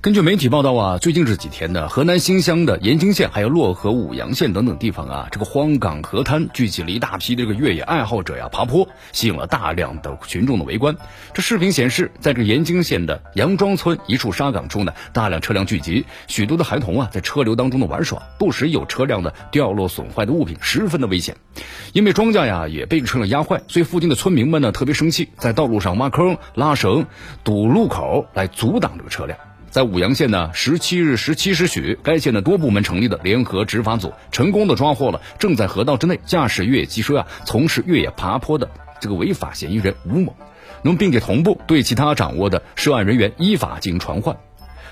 根据媒体报道啊，最近这几天呢，河南新乡的延津县、还有漯河舞阳县等等地方啊，这个荒港河滩聚集了一大批这个越野爱好者呀，爬坡，吸引了大量的群众的围观。这视频显示，在这延津县的杨庄村一处沙岗处呢，大量车辆聚集，许多的孩童啊，在车流当中的玩耍，不时有车辆的掉落损坏的物品，十分的危险。因为庄稼呀也被车辆压坏，所以附近的村民们呢特别生气，在道路上挖坑、拉绳、堵路口来阻挡这个车辆。在舞阳县呢，十七日十七时许，该县的多部门成立的联合执法组成功的抓获了正在河道之内驾驶越野机车啊，从事越野爬坡的这个违法嫌疑人吴某。那么，并且同步对其他掌握的涉案人员依法进行传唤。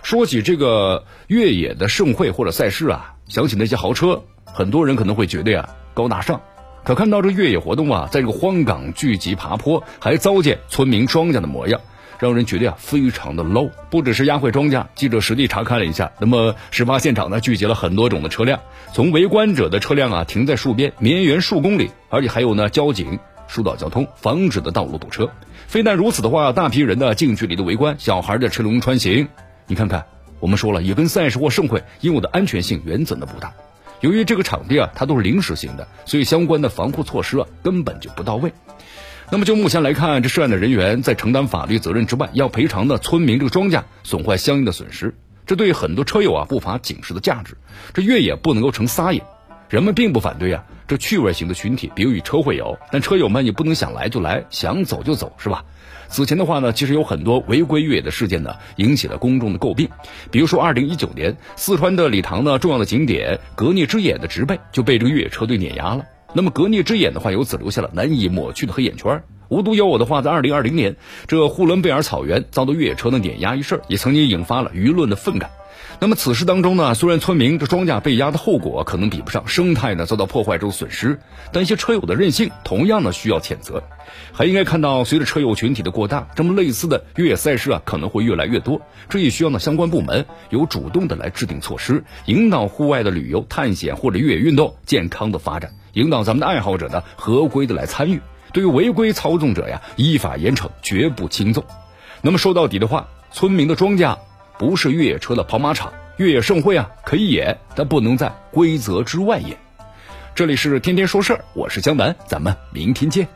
说起这个越野的盛会或者赛事啊，想起那些豪车，很多人可能会觉得呀高大上。可看到这越野活动啊，在这个荒岗聚集爬坡，还糟践村民庄稼的模样。让人觉得呀，非常的 low。不只是压坏庄稼，记者实地查看了一下，那么事发现场呢，聚集了很多种的车辆，从围观者的车辆啊停在树边，绵延数公里，而且还有呢交警疏导交通，防止的道路堵车。非但如此的话，大批人呢近距离的围观，小孩的车龙穿行。你看看，我们说了，也跟赛事或盛会应有的安全性原则呢不大。由于这个场地啊，它都是临时性的，所以相关的防护措施啊根本就不到位。那么就目前来看，这涉案的人员在承担法律责任之外，要赔偿的村民这个庄稼损坏相应的损失，这对很多车友啊不乏警示的价值。这越野不能够成撒野，人们并不反对啊，这趣味型的群体，比如与车会友，但车友们也不能想来就来，想走就走，是吧？此前的话呢，其实有很多违规越野的事件呢，引起了公众的诟病。比如说，二零一九年，四川的理塘呢，重要的景点格聂之眼的植被就被这个越野车队碾压了。那么，格聂之眼的话，由此留下了难以抹去的黑眼圈。无独有偶的话，在二零二零年，这呼伦贝尔草原遭到越野车的碾压一事，也曾经引发了舆论的愤慨。那么此事当中呢，虽然村民这庄稼被压的后果可能比不上生态呢遭到破坏之后损失，但一些车友的任性同样呢需要谴责。还应该看到，随着车友群体的扩大，这么类似的越野赛事啊可能会越来越多。这也需要呢相关部门有主动的来制定措施，引导户外的旅游、探险或者越野运动健康的发展，引导咱们的爱好者呢合规的来参与。对于违规操纵者呀，依法严惩，绝不轻纵。那么说到底的话，村民的庄稼。不是越野车的跑马场，越野盛会啊可以演，但不能在规则之外演。这里是天天说事儿，我是江南，咱们明天见。